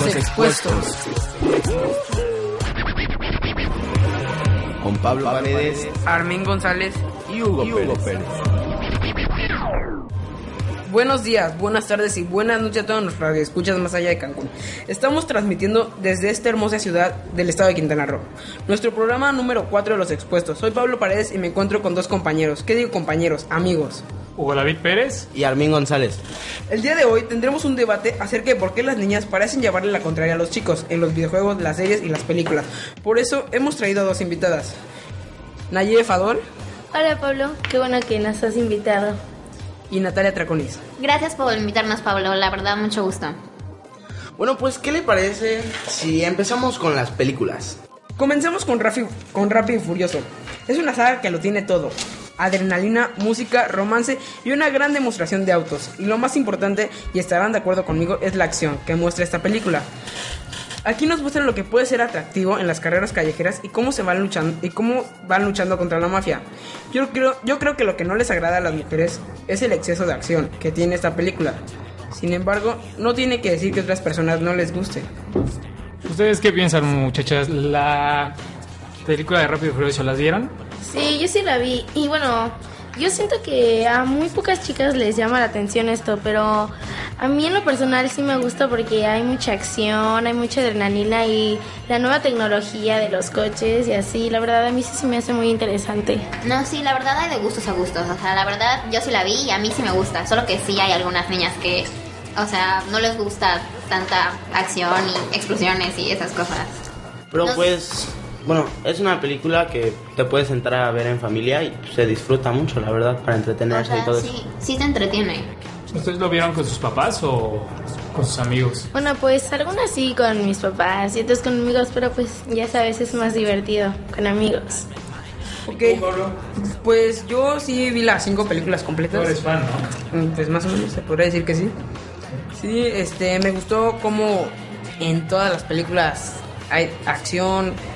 Los expuestos. Con Pablo Paredes Armin González. y Hugo, Y Hugo Pérez. Buenos días, buenas tardes y buenas noches a todos nuestros escuchas más allá de Cancún. Estamos transmitiendo desde esta hermosa ciudad del estado de Quintana Roo. Nuestro programa número 4 de los expuestos. Soy Pablo Paredes y me encuentro con dos compañeros. ¿Qué digo compañeros? Amigos. Hugo David Pérez. Y Armin González. El día de hoy tendremos un debate acerca de por qué las niñas parecen llevarle la contraria a los chicos en los videojuegos, las series y las películas. Por eso hemos traído a dos invitadas. Naye Fadol Hola Pablo, qué bueno que nos has invitado. y Natalia Traconis. Gracias por invitarnos, Pablo. La verdad, mucho gusto. Bueno, pues, ¿qué le parece si empezamos con las películas? Comencemos con, Rafi- con Rápido y Furioso. Es una saga que lo tiene todo. Adrenalina, música, romance y una gran demostración de autos. Y lo más importante, y estarán de acuerdo conmigo, es la acción que muestra esta película. Aquí nos muestran lo que puede ser atractivo en las carreras callejeras y cómo se van luchando y cómo van luchando contra la mafia. Yo creo, yo creo que lo que no les agrada a las mujeres es el exceso de acción que tiene esta película. Sin embargo, no tiene que decir que otras personas no les guste. ¿Ustedes qué piensan, muchachas? ¿La película de Rápido y Furioso las vieron? Sí, yo sí la vi. Y bueno, yo siento que a muy pocas chicas les llama la atención esto, pero a mí en lo personal sí me gusta porque hay mucha acción, hay mucha adrenalina y la nueva tecnología de los coches y así. La verdad, a mí sí se me hace muy interesante. No, sí, la verdad hay de gustos a gustos. O sea, la verdad yo sí la vi y a mí sí me gusta. Solo que sí hay algunas niñas que, o sea, no les gusta tanta acción y explosiones y esas cosas. Pero No- pues, bueno, es una película que te puedes entrar a ver en familia y se disfruta mucho, la verdad, para O entretenerse y sea, todo eso. sí, sí te entretiene. ¿Ustedes lo vieron con sus papás o con sus amigos? Bueno, pues algunas sí con mis papás y otras con amigos, pero pues ya sabes, es más divertido con amigos. Ok, pues yo sí vi las cinco películas Tú completas. eres fan, ¿no? Mm, Pues más o menos se podría decir que sí. Sí, este, me gustó como en todas las películas hay acción, ¿Cuál-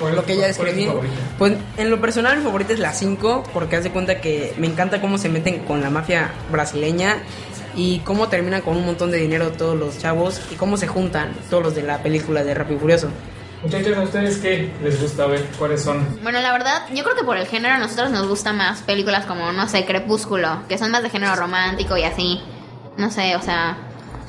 lo que ya cuál es tu describí. favorita? Pues en lo personal mi favorita es la 5 porque hace cuenta que me encanta cómo se meten con la mafia brasileña y cómo terminan con un montón de dinero todos los chavos y cómo se juntan todos los de la película de Rápido y Furioso. Muchachos, ¿a ustedes qué les gusta ver? ¿Cuáles son? Bueno, la verdad, yo creo que por el género a nosotros nos gustan más películas como, no sé, Crepúsculo, que son más de género romántico y así. No sé, o sea,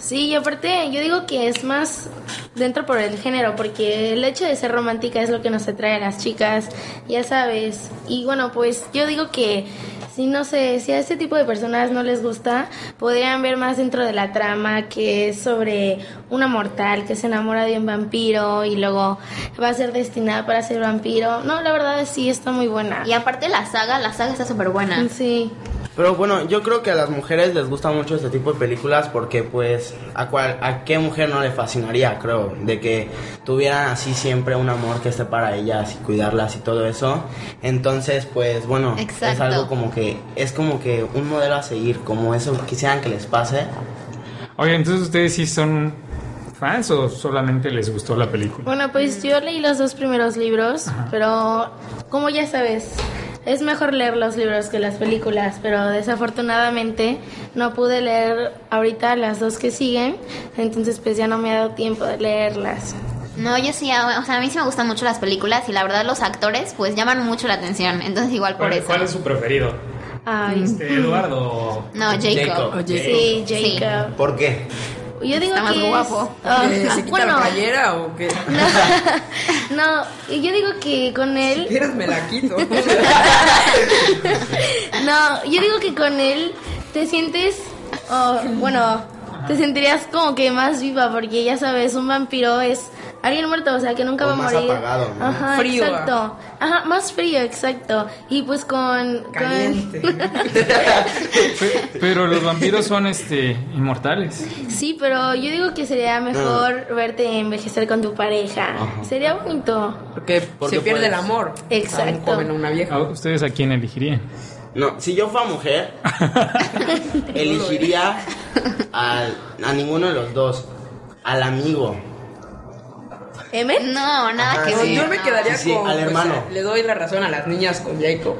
Sí, y aparte yo digo que es más dentro por el género, porque el hecho de ser romántica es lo que nos atrae a las chicas, ya sabes. Y bueno, pues yo digo que si no sé, si a este tipo de personas no les gusta, podrían ver más dentro de la trama que es sobre una mortal que se enamora de un vampiro y luego va a ser destinada para ser vampiro. No, la verdad sí está muy buena. y aparte la saga, la saga está súper buena. Sí. Pero bueno, yo creo que a las mujeres les gusta mucho este tipo de películas porque pues a, cual, a qué mujer no le fascinaría, creo, de que tuvieran así siempre un amor que esté para ellas y cuidarlas y todo eso. Entonces, pues bueno, es Exacto. algo como que es como que un modelo a seguir, como eso quisieran que les pase. Oye, entonces ustedes sí son fans o solamente les gustó la película? Bueno, pues yo leí los dos primeros libros, pero como ya sabes, es mejor leer los libros que las películas, pero desafortunadamente no pude leer ahorita las dos que siguen, entonces pues ya no me ha dado tiempo de leerlas. No, yo sí, a- o sea, a mí sí me gustan mucho las películas y la verdad los actores pues llaman mucho la atención, entonces igual por ¿Cuál, eso. cuál es su preferido? Ay, Este, Eduardo. No, Jacob. Jacob. Oye, sí, Sí. Jacob. ¿Por qué? Yo digo Está más que es- guapo. Ah, Eh, ¿Se quita bueno, la playera o qué? no, yo digo que con él ¿Quieres me la quito? No, yo digo que con él te sientes, oh, bueno, te sentirías como que más viva porque ya sabes, un vampiro es alguien muerto, o sea, que nunca O va a más morir. apagado, ¿no? Ajá, Frío, exacto. Ajá, más frío, exacto. Y pues con... con- Caliente. Pe- Pero los vampiros son este inmortales. Sí, pero yo digo que sería mejor verte envejecer con tu pareja. Sería bonito. Porque, Porque se pierde puedes- el amor. A un Exacto. joven o una vieja. ¿A ¿Ustedes a quién elegirían? No, si yo fuera mujer, elegiría al- a ninguno de los dos. Al amigo. ¿Emen? No, nada Ajá, que sí. ver. Yo me quedaría Sí, sí, con. al pues, hermano. le doy la razón a las niñas con Jacob.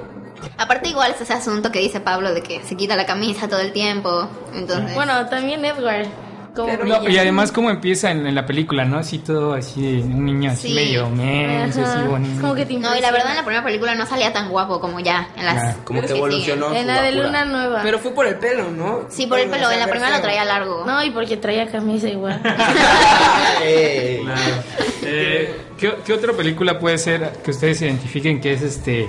Aparte igual es ese asunto que dice Pablo de que se quita la camisa todo el tiempo. Entonces, Bueno, también Edward. Como Pero- No, y además cómo empieza en, en la película, ¿no? Así todo así, un niño así Sí. medio menso, así bonito. Como que te no, y la verdad en la primera película no salía tan guapo como ya en las Ah, Como que siguen. evolucionó. En la de. Luna Nueva. Pero fue por el pelo, ¿no? Sí, por el pelo, o sea, en la primera lo traía largo. No, y porque traía camisa igual. Ey. Eh, ¿qué, qué otra película puede ser que ustedes identifiquen que es este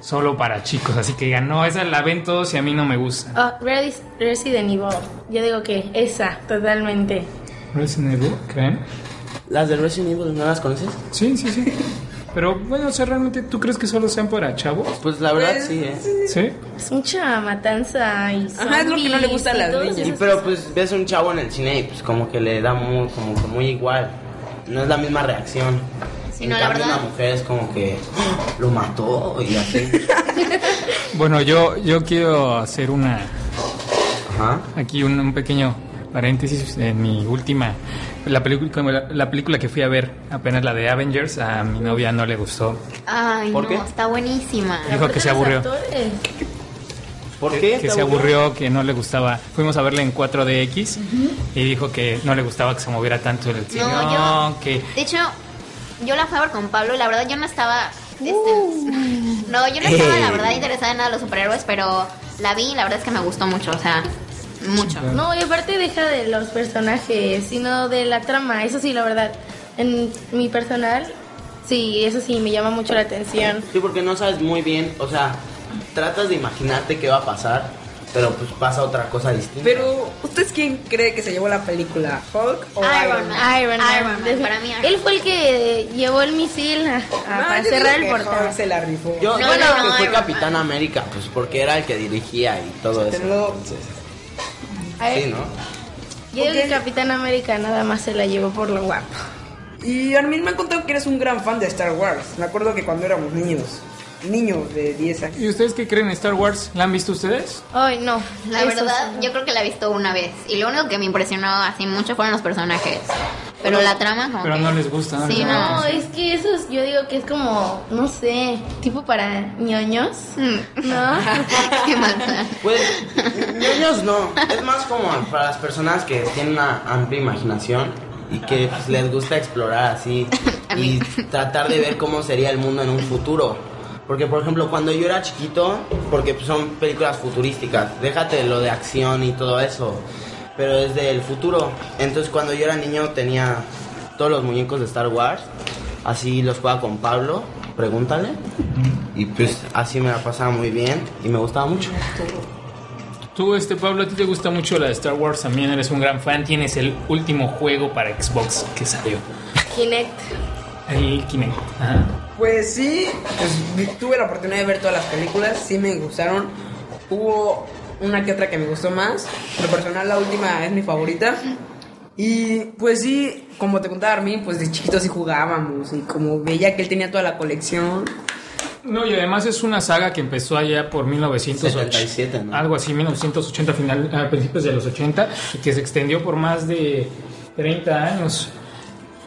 solo para chicos? Así que digan, no, esa la ven todos y a mí no me gusta. Oh, Res- Resident Evil. Yo digo que esa, totalmente. Resident Evil, ¿creen? ¿Las de Resident Evil no las conoces? Sí, sí, sí. Pero bueno, o sea, realmente, ¿tú crees que solo sean para chavos? Pues la verdad Pues, sí, ¿eh? Sí. Es mucha matanza y Ajá, es lo que no le gusta a las niñas. Y pero pues ves un chavo en el cine y pues como que le da muy, como que muy igual. No es la misma reacción. Sí, en no, la cambio, verdad. una mujer es como que "Oh, lo mató y así. Bueno, yo, yo quiero hacer una Ajá. aquí un, un pequeño paréntesis en mi última la película la, la película que fui a ver apenas la de Avengers a mi novia no le gustó Ay, ¿Por no, qué? está buenísima. Dijo que se aburrió. actores. ¿Por qué? que ¿Te se aburrió que no le gustaba fuimos a verla en 4DX y dijo que no le gustaba que se moviera tanto el cine No, yo- que De hecho, yo la fui a ver con Pablo y la verdad yo no estaba. este, Uh. no, yo no estaba la verdad interesada en nada de los superhéroes, pero la vi y la verdad es que me gustó mucho, o sea, mucho. No, y aparte deja de los personajes, sino de la trama. Eso sí, la verdad. En mi personal, sí, eso sí me llama mucho la atención. Sí, porque no sabes muy bien, o sea, tratas de imaginarte qué va a pasar, pero pues pasa otra cosa distinta. Pero, ¿ustedes quién cree que se llevó la película? ¿Hulk o Iron Iron, Man. Man? Iron Man. Iron Man, para mí Iron Él fue el que llevó el misil a- a- No, para yo cerrar el portal. Hulk se la rifó. Yo, No, yo no, creo no, que fue Iron Capitán América, pues porque era el que dirigía y todo eso. Sí, ¿no? Yo digo que Ok. Capitán América nada más se la llevó por lo guapo. Y a mí me han contado que eres un gran fan de Star Wars. Me acuerdo que cuando éramos niños, niños de 10 años. y ustedes qué creen Star Wars la han visto ustedes Ay, no. La eso verdad, sí. yo creo que la he visto una vez. Y lo único que me impresionó así mucho fueron los personajes. Pero la trama, como. pero que- no les gusta no Sí, no, No, es que eso es- yo digo que es como, no sé, tipo para ñoños. Mm. ¿No? Qué mal plan. Pues, niños no. Es más como para las personas que tienen una amplia imaginación y que pues, les gusta explorar así y tratar de ver cómo sería el mundo en un futuro. Porque, por ejemplo, cuando yo era chiquito, porque son películas futurísticas, déjate lo de acción y todo eso, pero es del futuro. Entonces, cuando yo era niño, tenía todos los muñecos de Star Wars, así los jugaba con Pablo, pregúntale. Y pues así me la pasaba muy bien y me gustaba mucho. Tú, este Pablo, a ti te gusta mucho la de Star Wars, también eres un gran fan, tienes el último juego para Xbox que salió, Kinect. el Kinect. Ajá. Pues sí, pues, tuve la oportunidad de ver todas las películas, sí me gustaron. Hubo una que otra que me gustó más. Lo personal, la última es mi favorita. Y pues sí, como te contaba Armin, pues de chiquitos sí jugábamos. Y como veía que él tenía toda la colección. No, y además es una saga que empezó allá por 1980, 77, ¿no? algo así, 1980, final, a principios de los 80, y que se extendió por más de 30 años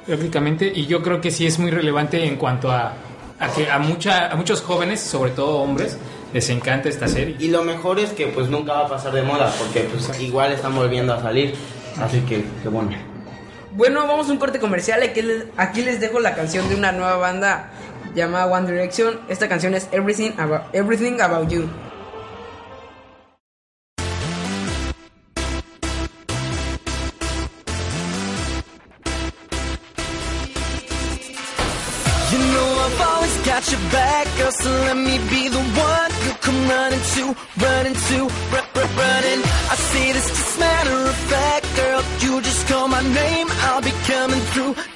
prácticamente, y yo creo que sí es muy relevante en cuanto a, a que a, mucha, a muchos jóvenes, sobre todo hombres, les encanta esta serie. Y lo mejor es que pues nunca va a pasar de moda porque pues igual están volviendo a salir. Así que, qué bueno. Bueno, vamos a un corte comercial. Aquí les, aquí les dejo la canción de una nueva banda llamada One Direction. Esta canción es Everything About, Everything About You. You so let me be the one you come running to, running to, run, run, running. I say this just matter of fact, girl, you just call my name, I'll be coming through, coming through.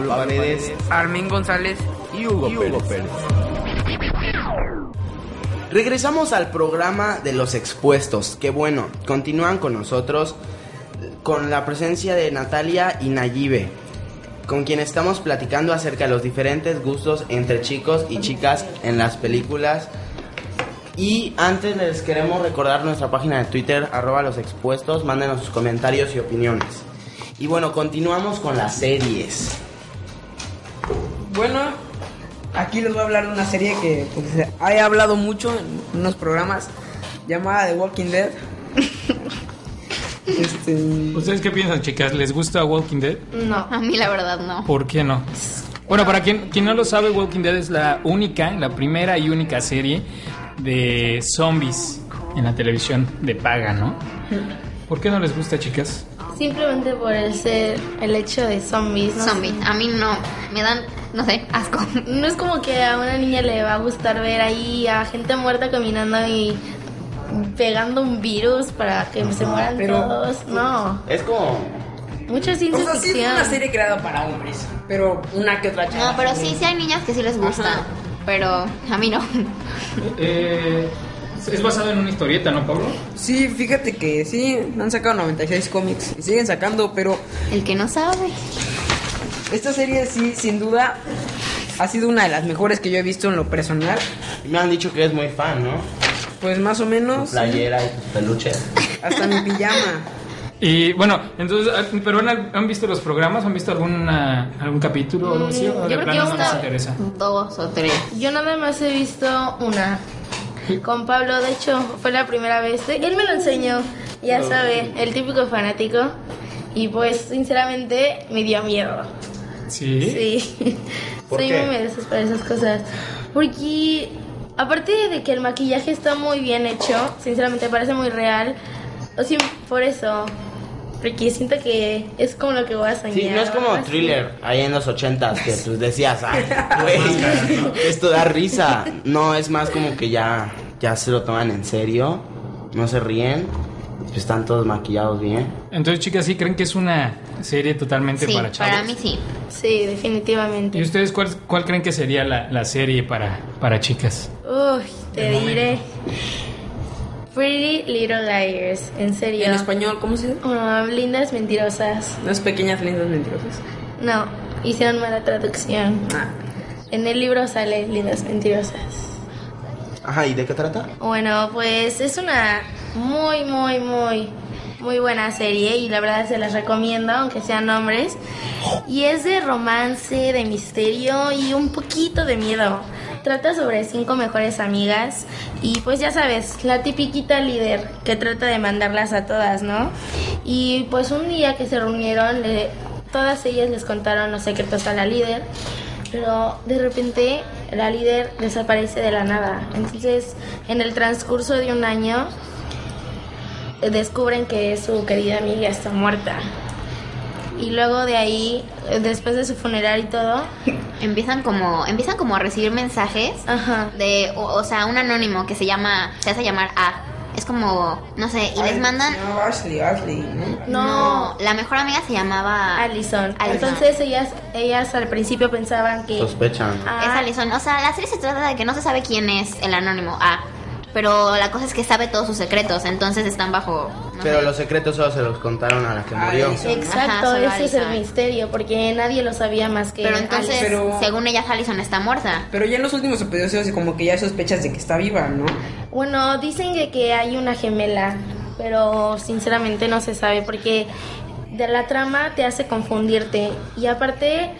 Pablo Paredes Armin González. y Hugo, Pérez. Regresamos al programa de los expuestos, que bueno, continúan con nosotros con la presencia de Natalia y Nayibe, con quien estamos platicando acerca de los diferentes gustos entre chicos y chicas en las películas. Y antes les queremos recordar nuestra página de Twitter, arroba los expuestos, mándenos sus comentarios y opiniones. Y bueno, continuamos con las series. Bueno, aquí les voy a hablar de una serie que pues, he hablado mucho en unos programas llamada The Walking Dead. este, ¿Ustedes qué piensan, chicas? ¿Les gusta Walking Dead? No. A mí la verdad no. ¿Por qué no? Bueno, para quien, quien no lo sabe, Walking Dead es la única, la primera y única serie de zombies en la televisión de paga, ¿no? ¿Por qué no les gusta, chicas? Simplemente por el ser el hecho de zombies. ¿no? Zombie. A mí no. Me dan, no sé, asco. No es como que a una niña le va a gustar ver ahí a gente muerta caminando y pegando un virus para que se mueran pero- todos. No, Es como mucha o ciencia sea, sí es ficción. una serie creada para hombres, pero una que otra chava. No, pero sí, sí hay niñas que sí les gusta. Ajá. Pero a mí no. Eh, es basado en una historieta, ¿no, Pablo? Sí, fíjate que sí, han sacado 96 cómics y siguen sacando, pero El que no sabe. esta serie sí, sin duda, ha sido una de las mejores que yo he visto en lo personal. Me han dicho que es muy fan, ¿no? Pues más o Tu menos, playera y tus peluches. hasta mi pijama. Y bueno, entonces, ah, ¿pero han, han visto los programas? ¿Han visto alguna, algún capítulo o algo así? ¿O Mm, de yo creo no les una- interesa? Dos o tres. Yo nada más he visto una. Con Pablo, de hecho, fue la primera vez. Él me lo enseñó, ya sabe, el típico fanático. Y pues, sinceramente, me dio miedo. Sí. Sí. ¿Por Soy qué? muy miedosa para esas cosas. Porque, aparte de que el maquillaje está muy bien hecho, sinceramente parece muy real. O sea, por eso. Porque siento que es como lo que voy a soñar. Sí, no es como así. thriller ahí en los ochentas que tú decías, ay, güey, esto da risa. No, es más como que ya, ya se lo toman en serio, no se ríen, pues están todos maquillados bien. Entonces, chicas, ¿sí creen que es una serie totalmente Sí, para chavos? para mí sí. Sí, definitivamente. ¿Y ustedes cuál, cuál creen que sería la, la serie para, para chicas? Uy, te diré. Pretty Little Liars, en serio. En español, ¿cómo se dice? Ah, lindas mentirosas. Las pequeñas lindas mentirosas. No, hicieron mala traducción. Ah, En el libro sale lindas mentirosas. Ajá, ¿y de qué trata? Bueno, pues es una muy, muy, muy, muy buena serie y la verdad se las recomiendo, aunque sean hombres. Y es de romance, de misterio y un poquito de miedo. Trata sobre cinco mejores amigas y pues ya sabes, la tipiquita líder que trata de mandarlas a todas, ¿no? Y pues un día que se reunieron, todas ellas les contaron los secretos a la líder pero de repente la líder desaparece de la nada. Entonces, en el transcurso de un año, descubren que su querida amiga está muerta. Y luego de ahí, después de su funeral y todo, Empiezan como, empiezan como a recibir mensajes ajá, de, o, o sea, un anónimo que se llama, se hace llamar A. Es como, no sé, y les mandan. No, Ashley, Ashley, ¿no? no, la mejor amiga se llamaba. Allison. Allison. Entonces ellas, ellas al principio pensaban que Sospechan. Ah, Es Allison. O sea, la serie se trata de que no se sabe quién es el anónimo A. Pero la cosa es que sabe todos sus secretos, entonces están bajo. no Pero sé. los secretos solo se los contaron a la que murió. Exacto, Ajá, ese es el misterio, porque nadie lo sabía más que Pero entonces. Pero- según ellas, Allison está muerta. Pero ya en los últimos episodios como que ya sospechas de que está viva, ¿no? Bueno, dicen que, que hay una gemela, pero sinceramente no se sabe porque de la trama te hace confundirte. Y aparte,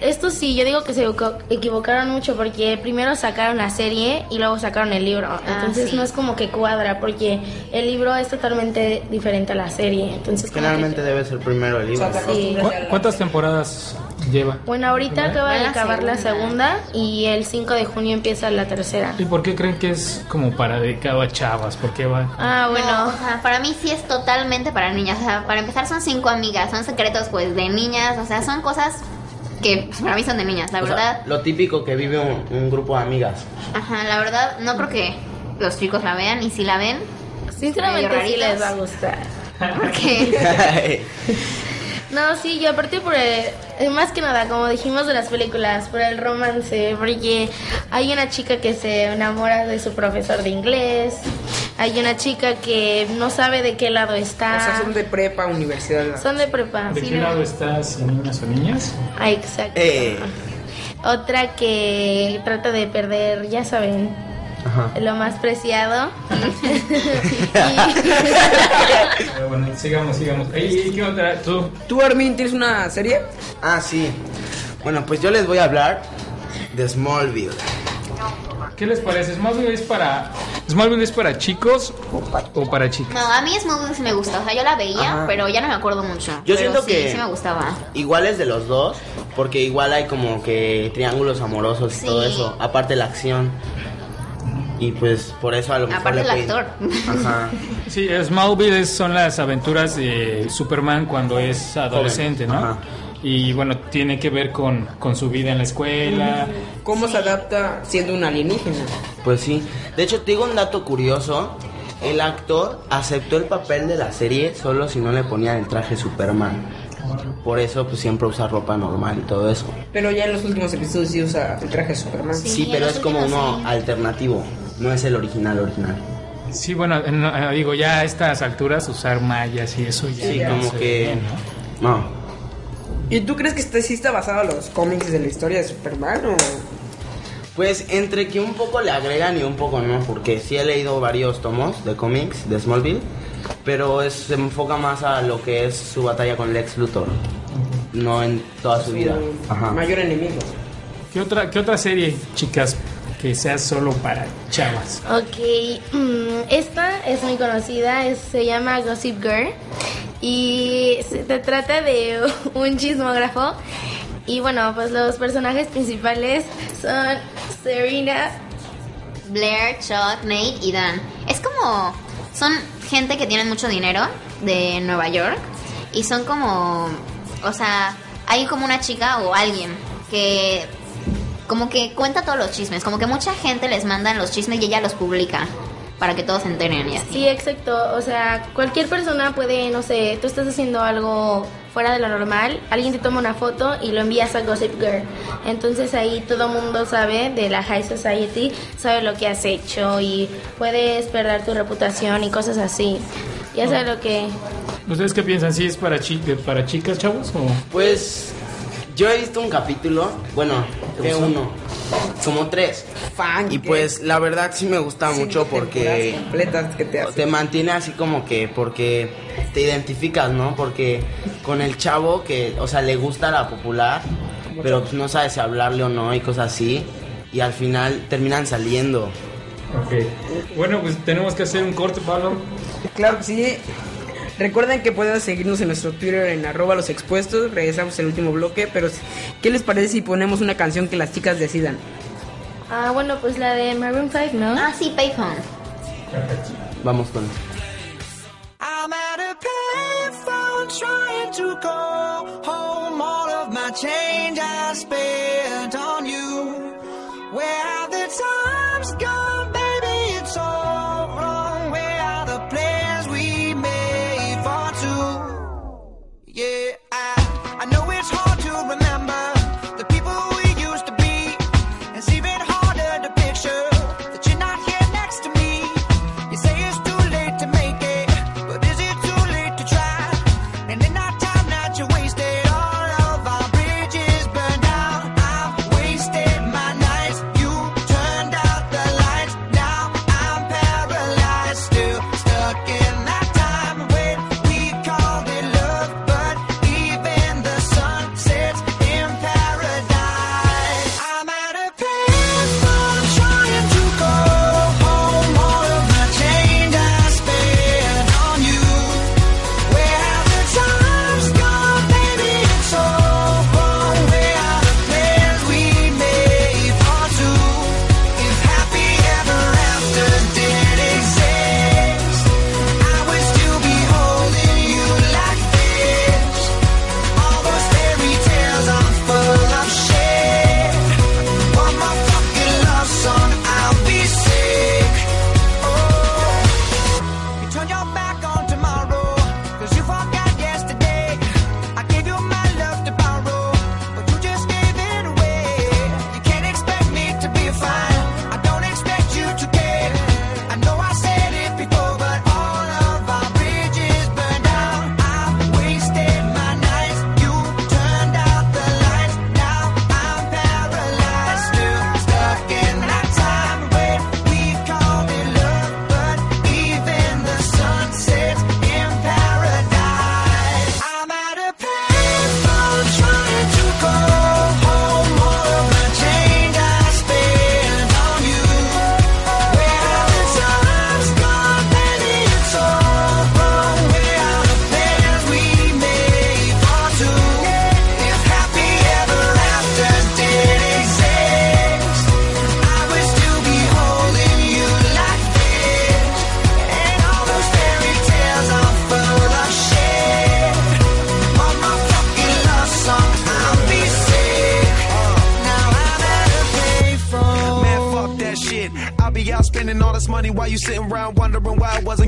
esto sí, yo digo que se equivo- equivocaron mucho porque primero sacaron la serie y luego sacaron el libro. Entonces sí. no es como que cuadra porque el libro es totalmente diferente a la serie. Entonces, Generalmente que- debe ser primero el O sea, libro. te acostumbras ¿Cu- ya a la- ¿Cuántas temporadas lleva? Bueno, ahorita acaba Va de la acabar la segunda. y el 5 de junio empieza la tercera. ¿Y por qué creen que es como para dedicado a chavas? ¿Por qué va? Ah, No, bueno. o sea, para mí sí es totalmente para niñas. O sea, para empezar son cinco amigas, son secretos pues de niñas, o sea, son cosas que para mí son de niñas, la O sea, verdad. lo típico que vive un, un grupo de amigas. Ajá, la verdad no creo que los chicos la vean y si la ven, Sinceramente sí les va a gustar. porque No, sí, y aparte por el, eh, más que nada, como dijimos de las películas, por el romance, porque hay una chica que se enamora de su profesor de inglés, hay una chica que no sabe de qué lado está. O sea, son de prepa, universidad. Son de prepa. ¿De sí, qué ¿no? lado estás, niñas o niñas? Ah, exacto. Eh. Otra que trata de perder, ya saben, Ajá. lo más preciado. Bueno, sigamos, sigamos. ¿Y qué otra? ¿Tú? ¿Tú, Armin, tienes una serie? Ah, sí. Bueno, pues yo les voy a hablar de Smallville. ¿Qué les parece? ¿Smallville es para, Smallville es para chicos o para chicas? no, a mí Smallville sí me gusta, o sea, yo la veía, Ajá. pero ya no me acuerdo mucho. Yo Pero siento sí, que- sí me gustaba. Igual es de los dos, porque igual hay como que triángulos amorosos y Sí. todo eso. Aparte la acción. Y pues por eso a lo mejor Aparte el actor. Ajá. Sí, Smallville son las aventuras de Superman cuando es adolescente, ¿no? Ajá. Y bueno, tiene que ver con, con su vida en la escuela. ¿Cómo se adapta siendo un alienígena? Pues sí. De hecho, te digo un dato curioso. El actor aceptó el papel de la serie solo si no le ponían el traje Superman. Por eso pues siempre usa ropa normal y todo eso. Pero ya en los últimos episodios sí usa el traje Superman. Sí. Pero es como uno sí. alternativo. No es el original original. Sí, bueno, no, eh, digo, ya a estas alturas usar mallas y eso ya. Sí, no como que... bien, ¿no? No. ¿Y tú crees que este sí está basado en los cómics de la historia de Superman o...? Pues entre que un poco le agregan y un poco no, porque sí he leído varios tomos de cómics de Smallville, pero es- se enfoca más a lo que es su batalla con Lex Luthor, no en toda su vida. Ajá. mayor enemigo? ¿Qué otra, ¿Qué otra serie, chicas, que sea solo para chavas? Ok, mm, esta es muy conocida, es- se llama Gossip Girl y se trata de un chismógrafo y bueno, pues los personajes principales son Serena, Blair, Chuck, Nate y Dan. Es como. Son gente que tienen mucho dinero de Nueva York. Y son como. O sea, hay como una chica o alguien que. Como que cuenta todos los chismes. Como que mucha gente les manda los chismes y ella los publica. Para que todos se enteren y así. Sí, exacto. O sea, cualquier persona puede, no sé, tú estás haciendo algo fuera de lo normal, alguien te toma una foto y lo envías a Gossip Girl. Entonces ahí todo mundo sabe de la High Society, sabe lo que has hecho y puedes perder tu reputación y cosas así. Ya sabes lo que... ¿Ustedes qué piensan? ¿Sí es para, chi para chicas, chavos? O... Pues yo he visto un capítulo, bueno, ¿Te que gustó? uno. Como tres. Fan. Y pues la verdad sí me gusta mucho porque completas que te hace. te mantiene así como que porque te identificas, ¿no? Porque con el chavo que, o sea, le gusta la popular, pero pues no sabe si hablarle o no y cosas así. Y al final terminan saliendo. Ok. Bueno, pues tenemos que hacer un corte, Pablo. Claro que sí. Recuerden que pueden seguirnos en nuestro Twitter en arroba los expuestos. Regresamos al último bloque. Pero, ¿qué les parece si ponemos una canción que las chicas decidan? Ah, bueno, pues la de Maroon 5, ¿no? Ah, sí, Payphone. Vamos con eso. I'm at a payphone trying to call home all of my change I spent sitting around wondering why I wasn't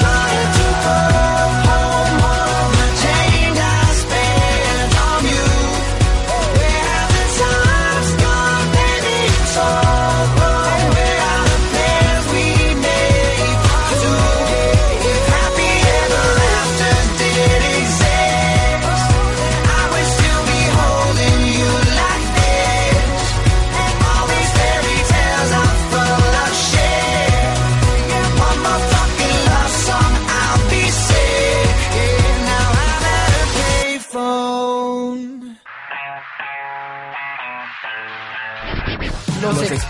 trying to go home.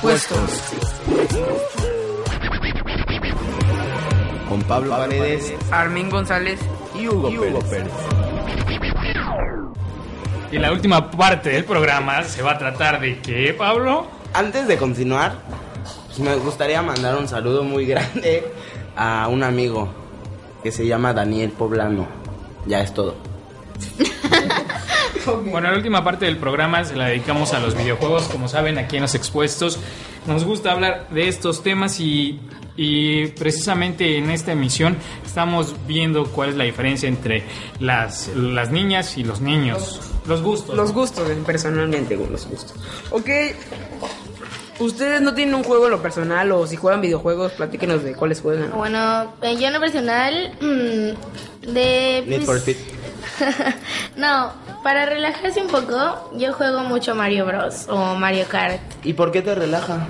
Los expuestos. Con Pablo Paredes Armin González. y Hugo, Pérez. Y la última parte del programa se va a tratar de qué, Pablo? Antes de continuar, pues, me gustaría mandar un saludo muy grande a un amigo que se llama Daniel Poblano. Ya es todo. Bueno, la última parte del programa se la dedicamos a los videojuegos. Como saben, aquí en los expuestos nos gusta hablar de estos temas y, y precisamente en esta emisión estamos viendo cuál es la diferencia entre las, las niñas y los niños. Los gustos. Los gustos, personalmente, los gustos. Ok. ¿Ustedes no tienen un juego en lo personal o si juegan videojuegos, platíquenos de cuáles juegan? Bueno, eh, yo en lo personal, mm, de... Need pues, for Speed. no, para relajarse un poco, yo juego mucho Mario Bros. o Mario Kart. ¿Y por qué te relaja?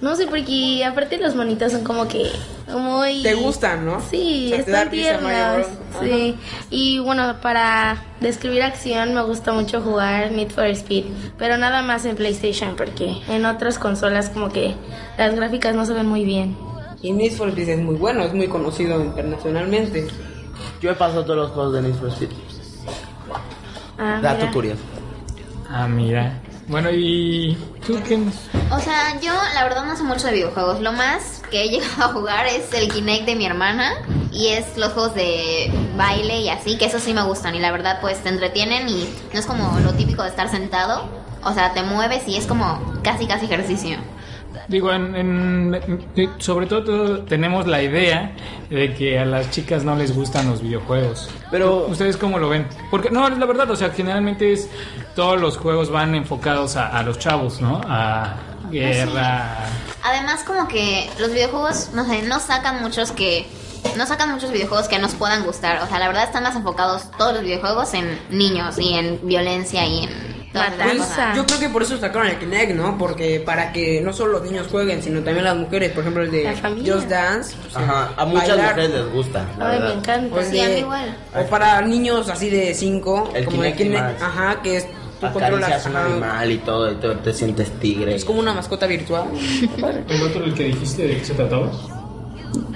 No sé, porque aparte los monitos son como que muy... ¿Te gustan, no? Sí, O sea, están tiernos. Bros. Sí. Y bueno, para describir acción me gusta mucho jugar Need for Speed, pero nada más en PlayStation porque en otras consolas como que las gráficas no se ven muy bien. Y Need for Speed es muy bueno, es muy conocido internacionalmente. Yo he pasado todos los juegos de Need for Speed. Ah, Dato mira. curioso. Ah, mira. Bueno, ¿y tú qué? O sea, yo la verdad no sé mucho de videojuegos. Lo más que he llegado a jugar es el Kinect de mi hermana y es los juegos de baile y así, que eso sí me gustan y la verdad pues te entretienen y no es como lo típico de estar sentado. O sea, te mueves y es como casi casi ejercicio. Digo, en, en- sobre todo tenemos la idea de que a las chicas no les gustan los videojuegos. Pero- ¿Ustedes cómo lo ven? Porque, no, es la verdad, o sea, generalmente es, todos los juegos van enfocados a, a los chavos, ¿no? A guerra. Además como que los videojuegos, no sé, no sacan muchos que no sacan muchos videojuegos que nos puedan gustar. O sea, la verdad están más enfocados todos los videojuegos en niños y en violencia y en cosas. Yo creo que por eso sacaron el Kinect, ¿no? Porque para que no solo los niños jueguen, sino también las mujeres. Por ejemplo, el de. Just Dance. pues, Ajá, a muchas bailar. mujeres les gusta. la Ay, verdad. me encanta. O, Sí, a mí igual. o para niños así de 5, El como el Kinect ajá, que es tú controlas un animal y todo, y te, te sientes tigre. es como una mascota virtual. ¿El otro, el que dijiste, de qué se trataba?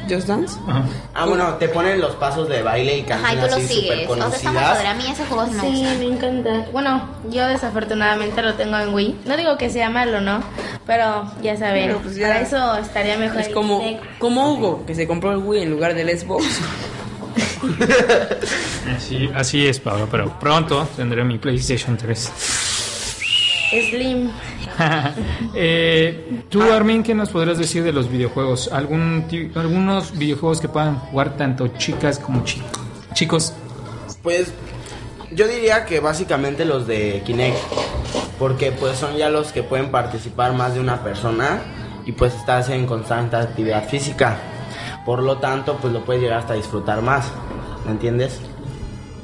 Just Dance. Ajá. Ah, bueno, te ponen los pasos de baile y Ajá, y tú lo así súper sigues. O sea, está muy conocidas. padre. A mí ese juego sí me Sí, me encanta. Bueno, yo desafortunadamente lo tengo en Wii. No digo que sea malo, ¿no? Pero ya saben, Pero, pues, ya- para eso estaría mejor. Es el como, Kinect. como Hugo, que se compró el Wii en lugar del Xbox. Así, así es, Pablo, pero pronto tendré mi PlayStation 3. Slim. eh, Tú, Armin, ¿qué nos podrías decir de los videojuegos? ¿Algún ti- ¿Algunos videojuegos que puedan jugar tanto chicas como chi- chicos? Pues yo diría que básicamente los de Kinect, porque pues son ya los que pueden participar más de una persona y pues estás en constante actividad física. Por lo tanto, pues lo puedes llegar hasta disfrutar más, ¿me entiendes?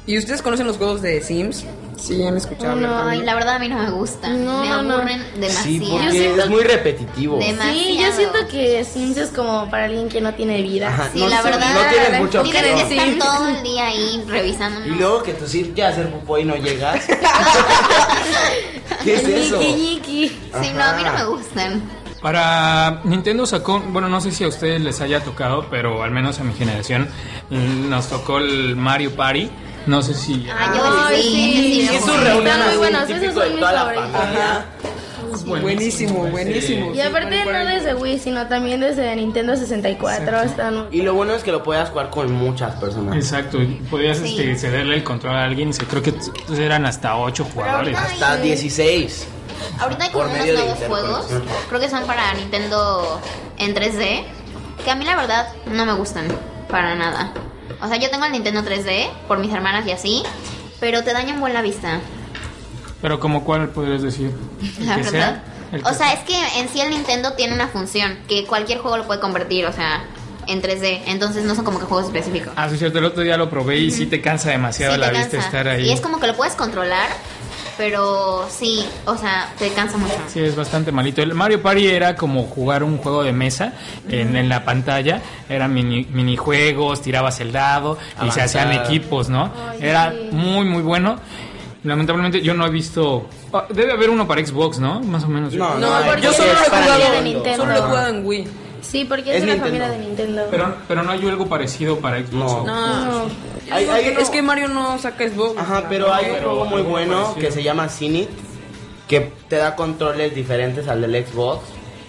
¿Y ustedes conocen los juegos de Sims? Sí, han escuchado. hablar No, y la verdad a mí no me gustan. No, me no, no. aburren demasiado. Sí, porque es muy repetitivo. Demasiado. Sí, yo siento que Sims es como para alguien que no tiene vida. Ajá, Sí, no, la sí, verdad. no tienes mucha Tienes que opción. estar Sí. todo el día ahí revisando. Y luego que tu Sir quiere hacer popó y no llegas. ¿Qué es eso? Ñiqui. Sí, no, a mí no me gustan. Para Nintendo sacó, bueno, no sé si a ustedes les haya tocado, pero al menos a mi generación nos tocó el Mario Party. No sé si. Ah, yo Ay, sí, sí. sí, Es sí. un reunión Están muy buenos, esos son mis favoritos. Buenísimo, buenísimo. Y Sí, aparte no desde Wii, sino también desde Nintendo 64. Están muy- Y lo bueno es que lo puedes jugar con muchas personas. Exacto, y podías Sí. este, cederle el control a alguien. se- Creo que eran hasta 8 jugadores. Hasta Ay. 16. Ahorita hay como Por unos medio de nuevos juegos. Creo que son para Nintendo en 3D. Que a mí la verdad no me gustan para nada. O sea, yo tengo el Nintendo 3D por mis hermanas y así. Pero te dañan buen la vista. Pero como cuál podrías decir? ¿El La verdad. sea? ¿El que O sea, es que en sí el Nintendo tiene una función. Que cualquier juego lo puede convertir, o sea, en 3D. Entonces no son como que juegos específicos. Ah, sí, es cierto, el otro día lo probé y sí te cansa demasiado Sí, la vista cansa. estar ahí. Y es como que lo puedes controlar. Pero sí, o sea, te cansa mucho. Sí, es bastante malito. El Mario Party era como jugar un juego de mesa en, en la pantalla. Eran mini, minijuegos, tirabas el dado y se hacían equipos, ¿no? Ay, Era sí. muy, muy bueno. Lamentablemente yo no he visto... ah, debe haber uno para Xbox, ¿no? Más o menos. No, No, yo solo lo he jugado. Solo lo he jugado en Wii. Sí, porque es, Es de la Nintendo. familia de Nintendo. Pero, pero no hay algo parecido para Xbox. No. No. Hay- Es hay que- uno- Es que Mario no saca Xbox. Ajá, pero hay un juego muy bueno parecido. que se llama Cinit, que te da controles diferentes al del Xbox.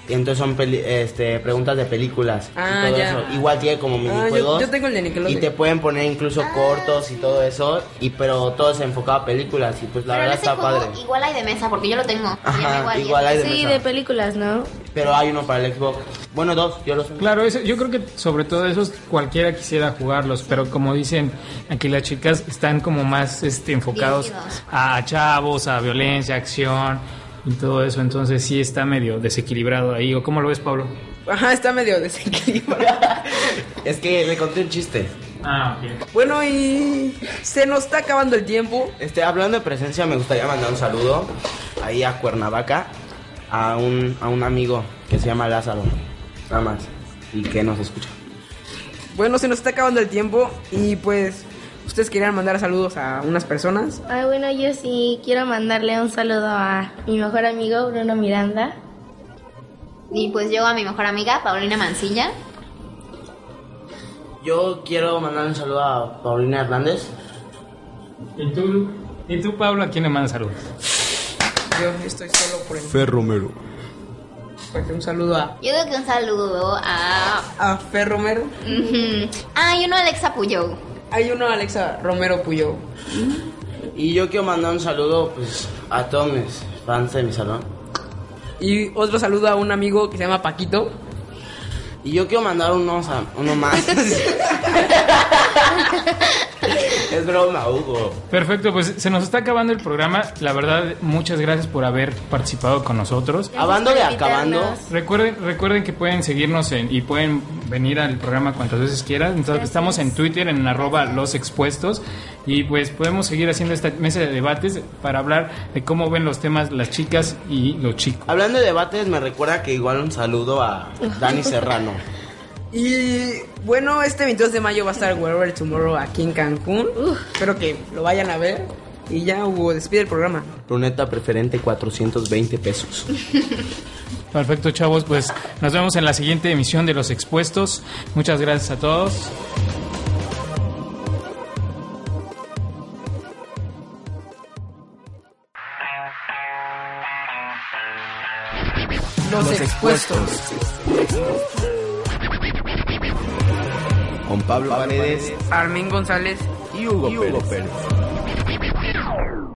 Y entonces son peli- este, preguntas de películas Ah, y todo ya. eso. Igual tiene como Ah, yo- minijuegos. yo tengo el de Nickelodeon. Y te pueden poner incluso cortos y todo eso. Y pero todo es enfocado a películas. Y pues la Pero verdad ese está juego padre. igual hay de mesa, porque yo lo tengo. Se Ajá, igual. igual hay de Sí, mesa. de películas, ¿no? Pero hay uno para el Xbox. Bueno, dos, yo los. Claro, eso, yo creo que sobre todo esos cualquiera quisiera jugarlos, pero como dicen aquí las chicas están como más este, enfocados Dirigidos. a chavos, a violencia, acción y todo eso, entonces sí está medio desequilibrado ahí. ¿O cómo lo ves, Pablo? Ajá, está medio desequilibrado. Es que le conté un chiste. Ah, ok. bueno, y se nos está acabando el tiempo. Este, hablando de presencia, me gustaría mandar un saludo ahí a Cuernavaca a un, a un amigo que se llama Lázaro. Nada más. Y que nos escucha. Bueno, se nos está acabando el tiempo y pues ustedes querían mandar saludos a unas personas. Ah, bueno, yo sí quiero mandarle un saludo a mi mejor amigo Bruno Miranda. Y pues yo a mi mejor amiga, Paulina Mancilla. Yo quiero mandar un saludo a Paulina Hernández. ¿Y tú, ¿Y tú Pablo, a quién le mandas saludos? Yo estoy solo por el... Fer Romero. Un saludo a, Yo creo que un saludo a. a Fer Romero. Ujú. Ah, y uno Alexa Puyou. Hay uno Alexa Romero Puyo. Y yo quiero mandar un saludo pues a todos mis fans de mi salón. Y otro saludo a un amigo que se llama Paquito. Y yo quiero mandar unos a- uno más. es broma, Hugo. Perfecto, pues se nos está acabando el programa. La verdad, muchas gracias por haber participado con nosotros. Hablando de acabando. Recuerden, recuerden que pueden seguirnos en- y pueden venir al programa cuantas veces quieran. Entonces, estamos en Twitter en arroba los expuestos y pues podemos seguir haciendo esta mesa de debates para hablar de cómo ven los temas las chicas y los chicos. hablando de debates, me recuerda que igual un saludo a Dani Serrano. Y bueno, este 22 de mayo va a estar Wherever Tomorrow aquí en Cancún. Espero que lo vayan a ver. Y ya Hugo, despide el programa. Luneta preferente 420 pesos. Perfecto, chavos, pues nos vemos en la siguiente emisión de Los Expuestos. Muchas gracias a todos. Los, expuestos. Con Pablo Paredes Armin González. y Hugo, Pérez.